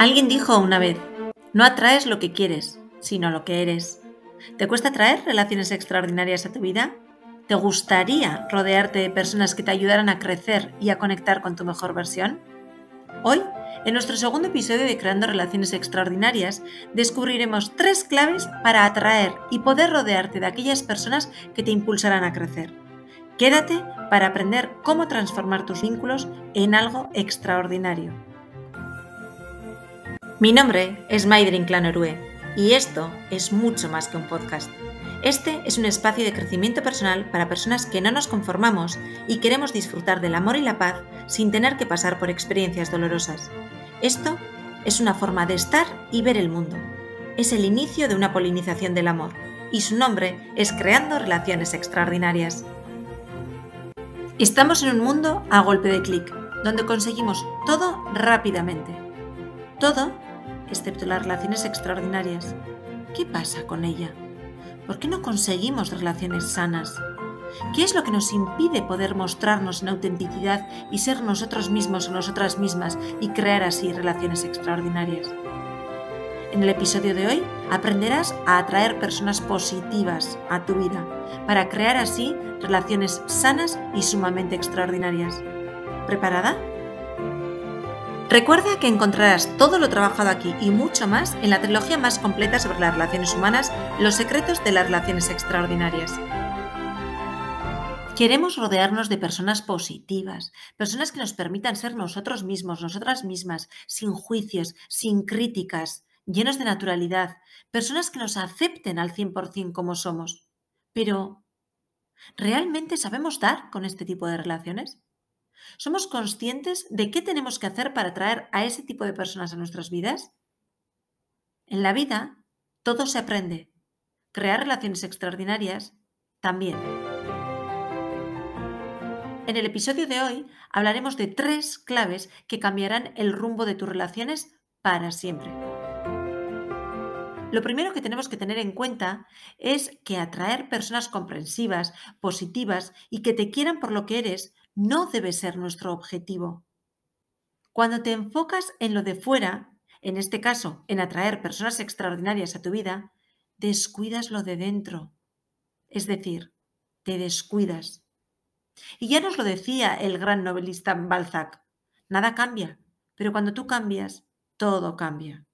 Alguien dijo una vez, no atraes lo que quieres, sino lo que eres. ¿Te cuesta atraer relaciones extraordinarias a tu vida? ¿Te gustaría rodearte de personas que te ayudaran a crecer y a conectar con tu mejor versión? Hoy, en nuestro segundo episodio de Creando Relaciones Extraordinarias, descubriremos tres claves para atraer y poder rodearte de aquellas personas que te impulsarán a crecer. Quédate para aprender cómo transformar tus vínculos en algo extraordinario. Mi nombre es Maidrin Clanorue y esto es mucho más que un podcast. Este es un espacio de crecimiento personal para personas que no nos conformamos y queremos disfrutar del amor y la paz sin tener que pasar por experiencias dolorosas. Esto es una forma de estar y ver el mundo. Es el inicio de una polinización del amor y su nombre es Creando Relaciones Extraordinarias. Estamos en un mundo a golpe de clic, donde conseguimos todo rápidamente. Todo excepto las relaciones extraordinarias. ¿Qué pasa con ella? ¿Por qué no conseguimos relaciones sanas? ¿Qué es lo que nos impide poder mostrarnos en autenticidad y ser nosotros mismos o nosotras mismas y crear así relaciones extraordinarias? En el episodio de hoy aprenderás a atraer personas positivas a tu vida para crear así relaciones sanas y sumamente extraordinarias. ¿Preparada? Recuerda que encontrarás todo lo trabajado aquí y mucho más en la trilogía más completa sobre las relaciones humanas, Los secretos de las relaciones extraordinarias. Queremos rodearnos de personas positivas, personas que nos permitan ser nosotros mismos, nosotras mismas, sin juicios, sin críticas, llenos de naturalidad, personas que nos acepten al 100% como somos. Pero, ¿realmente sabemos dar con este tipo de relaciones? ¿Somos conscientes de qué tenemos que hacer para atraer a ese tipo de personas a nuestras vidas? En la vida, todo se aprende. Crear relaciones extraordinarias también. En el episodio de hoy hablaremos de tres claves que cambiarán el rumbo de tus relaciones para siempre. Lo primero que tenemos que tener en cuenta es que atraer personas comprensivas, positivas y que te quieran por lo que eres no debe ser nuestro objetivo. Cuando te enfocas en lo de fuera, en este caso, en atraer personas extraordinarias a tu vida, descuidas lo de dentro. Es decir, te descuidas. Y ya nos lo decía el gran novelista Balzac, nada cambia, pero cuando tú cambias, todo cambia.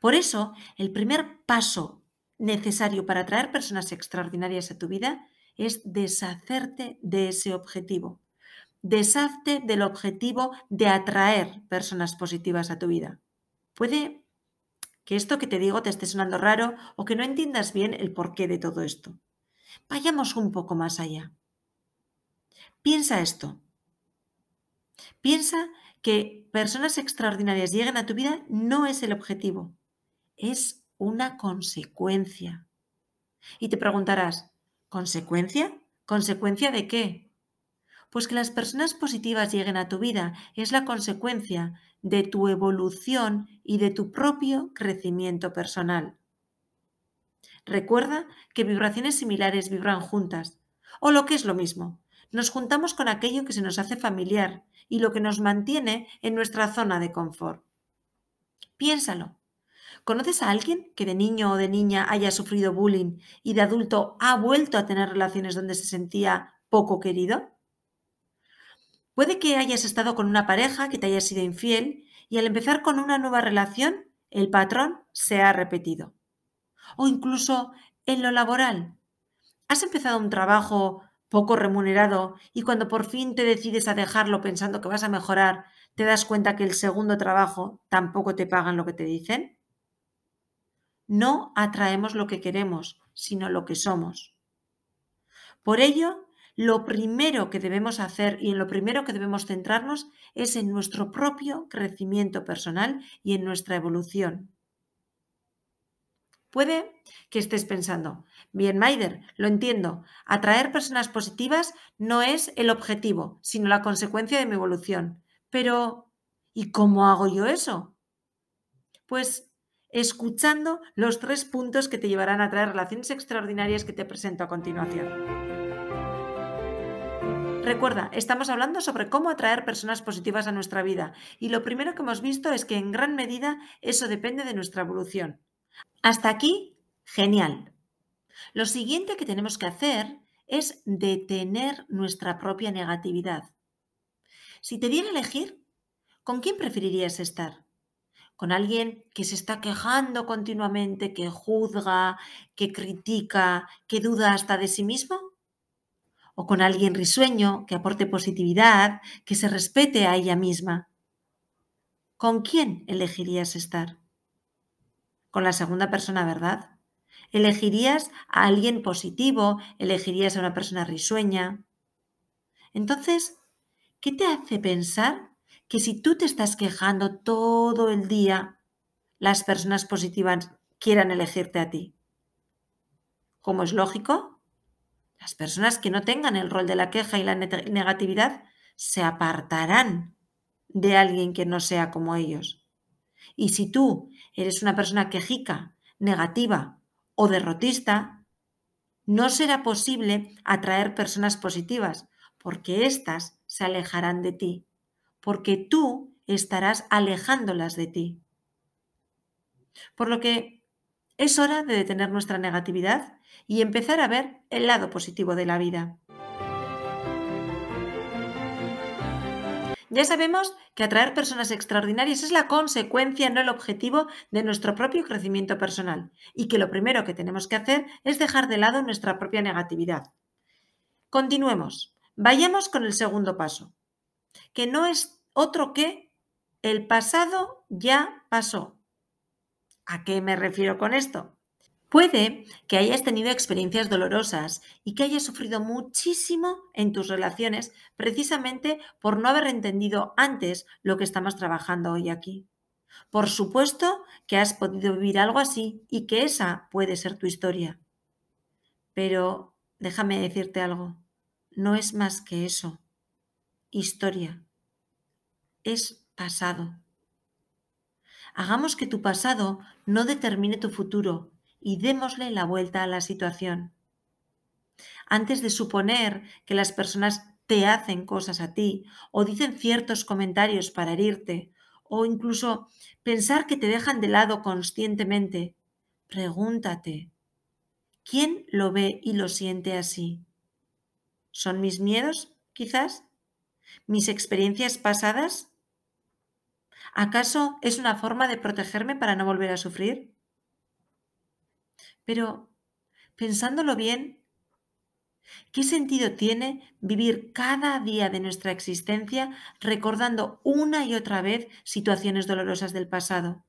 Por eso, el primer paso necesario para atraer personas extraordinarias a tu vida es deshacerte de ese objetivo deshazte del objetivo de atraer personas positivas a tu vida. Puede que esto que te digo te esté sonando raro o que no entiendas bien el porqué de todo esto. Vayamos un poco más allá. Piensa esto. Piensa que personas extraordinarias lleguen a tu vida no es el objetivo, es una consecuencia. Y te preguntarás, ¿consecuencia? ¿Consecuencia de qué? Pues que las personas positivas lleguen a tu vida es la consecuencia de tu evolución y de tu propio crecimiento personal. Recuerda que vibraciones similares vibran juntas, o lo que es lo mismo, nos juntamos con aquello que se nos hace familiar y lo que nos mantiene en nuestra zona de confort. Piénsalo. ¿Conoces a alguien que de niño o de niña haya sufrido bullying y de adulto ha vuelto a tener relaciones donde se sentía poco querido? Puede que hayas estado con una pareja que te haya sido infiel y al empezar con una nueva relación, el patrón se ha repetido. O incluso en lo laboral. Has empezado un trabajo poco remunerado y cuando por fin te decides a dejarlo pensando que vas a mejorar, te das cuenta que el segundo trabajo tampoco te pagan lo que te dicen. No atraemos lo que queremos, sino lo que somos. Por ello, lo primero que debemos hacer y en lo primero que debemos centrarnos es en nuestro propio crecimiento personal y en nuestra evolución. Puede que estés pensando, bien, Maider, lo entiendo, atraer personas positivas no es el objetivo, sino la consecuencia de mi evolución. Pero, ¿y cómo hago yo eso? Pues escuchando los tres puntos que te llevarán a traer relaciones extraordinarias que te presento a continuación. Recuerda, estamos hablando sobre cómo atraer personas positivas a nuestra vida y lo primero que hemos visto es que en gran medida eso depende de nuestra evolución. Hasta aquí, genial. Lo siguiente que tenemos que hacer es detener nuestra propia negatividad. Si te diera a elegir, ¿con quién preferirías estar? ¿Con alguien que se está quejando continuamente, que juzga, que critica, que duda hasta de sí mismo? ¿O con alguien risueño, que aporte positividad, que se respete a ella misma? ¿Con quién elegirías estar? Con la segunda persona, ¿verdad? Elegirías a alguien positivo, elegirías a una persona risueña. Entonces, ¿qué te hace pensar que si tú te estás quejando todo el día, las personas positivas quieran elegirte a ti? Como es lógico, las personas que no tengan el rol de la queja y la negatividad se apartarán de alguien que no sea como ellos. Y si tú eres una persona quejica, negativa o derrotista, no será posible atraer personas positivas, porque éstas se alejarán de ti, porque tú estarás alejándolas de ti. Por lo que es hora de detener nuestra negatividad y empezar a ver el lado positivo de la vida. Ya sabemos que atraer personas extraordinarias es la consecuencia, no el objetivo de nuestro propio crecimiento personal y que lo primero que tenemos que hacer es dejar de lado nuestra propia negatividad. Continuemos. Vayamos con el segundo paso, que no es otro que el pasado ya pasó. ¿A qué me refiero con esto? Puede que hayas tenido experiencias dolorosas y que hayas sufrido muchísimo en tus relaciones precisamente por no haber entendido antes lo que estamos trabajando hoy aquí. Por supuesto que has podido vivir algo así y que esa puede ser tu historia. Pero déjame decirte algo, no es más que eso. Historia. Es pasado. Hagamos que tu pasado no determine tu futuro y démosle la vuelta a la situación. Antes de suponer que las personas te hacen cosas a ti o dicen ciertos comentarios para herirte o incluso pensar que te dejan de lado conscientemente, pregúntate, ¿quién lo ve y lo siente así? ¿Son mis miedos, quizás? ¿Mis experiencias pasadas? ¿Acaso es una forma de protegerme para no volver a sufrir? Pero, pensándolo bien, ¿qué sentido tiene vivir cada día de nuestra existencia recordando una y otra vez situaciones dolorosas del pasado?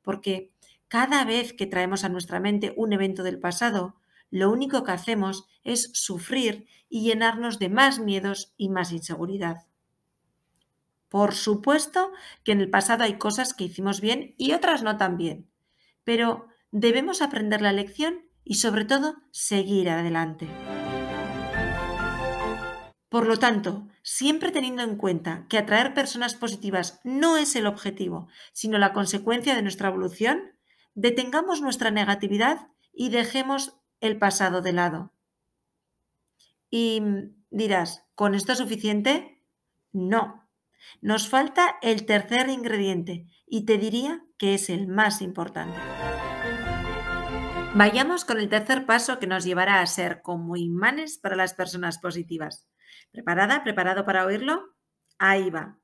Porque cada vez que traemos a nuestra mente un evento del pasado, lo único que hacemos es sufrir y llenarnos de más miedos y más inseguridad. Por supuesto que en el pasado hay cosas que hicimos bien y otras no tan bien, pero debemos aprender la lección y sobre todo seguir adelante. Por lo tanto, siempre teniendo en cuenta que atraer personas positivas no es el objetivo, sino la consecuencia de nuestra evolución, detengamos nuestra negatividad y dejemos el pasado de lado. Y dirás, ¿con esto es suficiente? No. Nos falta el tercer ingrediente y te diría que es el más importante. Vayamos con el tercer paso que nos llevará a ser como imanes para las personas positivas. ¿Preparada? ¿Preparado para oírlo? Ahí va.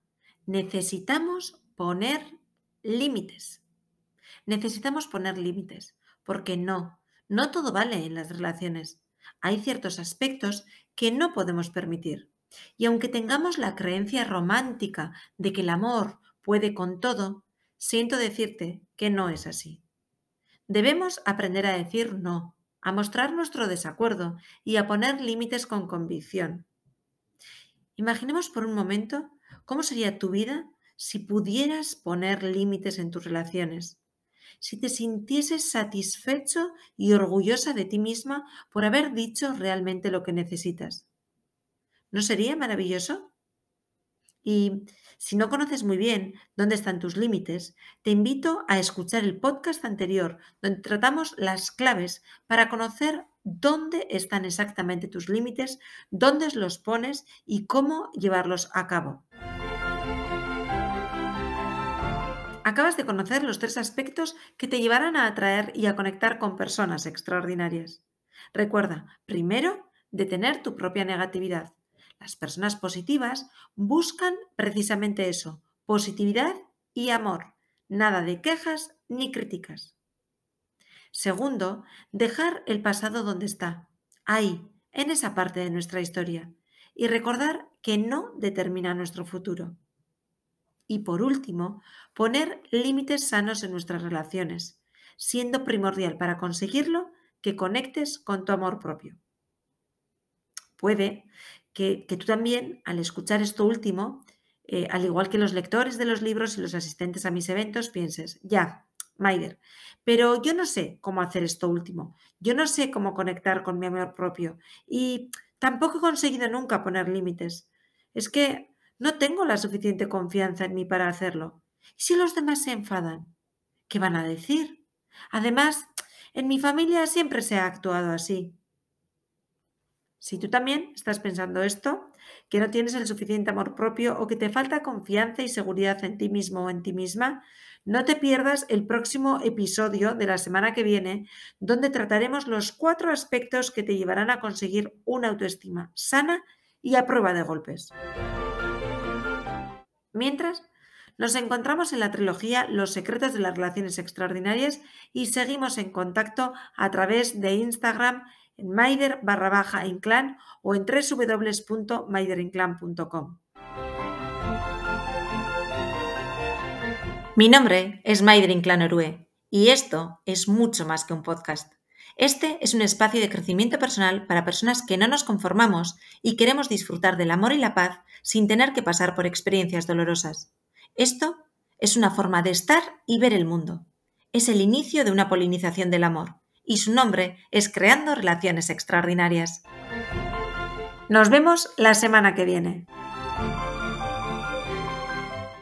Necesitamos poner límites. Necesitamos poner límites, porque no, no todo vale en las relaciones. Hay ciertos aspectos que no podemos permitir. Y aunque tengamos la creencia romántica de que el amor puede con todo, siento decirte que no es así. Debemos aprender a decir no, a mostrar nuestro desacuerdo y a poner límites con convicción. Imaginemos por un momento cómo sería tu vida si pudieras poner límites en tus relaciones, si te sintieses satisfecho y orgullosa de ti misma por haber dicho realmente lo que necesitas. ¿No sería maravilloso? Y si no conoces muy bien dónde están tus límites, te invito a escuchar el podcast anterior, donde tratamos las claves para conocer dónde están exactamente tus límites, dónde los pones y cómo llevarlos a cabo. Acabas de conocer los tres aspectos que te llevarán a atraer y a conectar con personas extraordinarias. Recuerda, primero, detener tu propia negatividad. Las personas positivas buscan precisamente eso, positividad y amor. Nada de quejas ni críticas. Segundo, dejar el pasado donde está, ahí, en esa parte de nuestra historia, y recordar que no determina nuestro futuro. Y por último, poner límites sanos en nuestras relaciones, siendo primordial para conseguirlo que conectes con tu amor propio. Puede que, tú también, al escuchar esto último, eh, al igual que los lectores de los libros y los asistentes a mis eventos, pienses, ya, Maider, pero yo no sé cómo hacer esto último, yo no sé cómo conectar con mi amor propio y tampoco he conseguido nunca poner límites. Es que no tengo la suficiente confianza en mí para hacerlo. ¿Y si los demás se enfadan? ¿Qué van a decir? Además, en mi familia siempre se ha actuado así. Si tú también estás pensando esto, que no tienes el suficiente amor propio o que te falta confianza y seguridad en ti mismo o en ti misma, no te pierdas el próximo episodio de la semana que viene, donde trataremos los cuatro aspectos que te llevarán a conseguir una autoestima sana y a prueba de golpes. Mientras, nos encontramos en la trilogía Los secretos de las relaciones extraordinarias y seguimos en contacto a través de Instagram en maider barra baja o en www.maiderinclan.com. Mi nombre es Maider Inclan Orue y esto es mucho más que un podcast. Este es un espacio de crecimiento personal para personas que no nos conformamos y queremos disfrutar del amor y la paz sin tener que pasar por experiencias dolorosas. Esto es una forma de estar y ver el mundo. Es el inicio de una polinización del amor y su nombre es Creando Relaciones Extraordinarias. Nos vemos la semana que viene.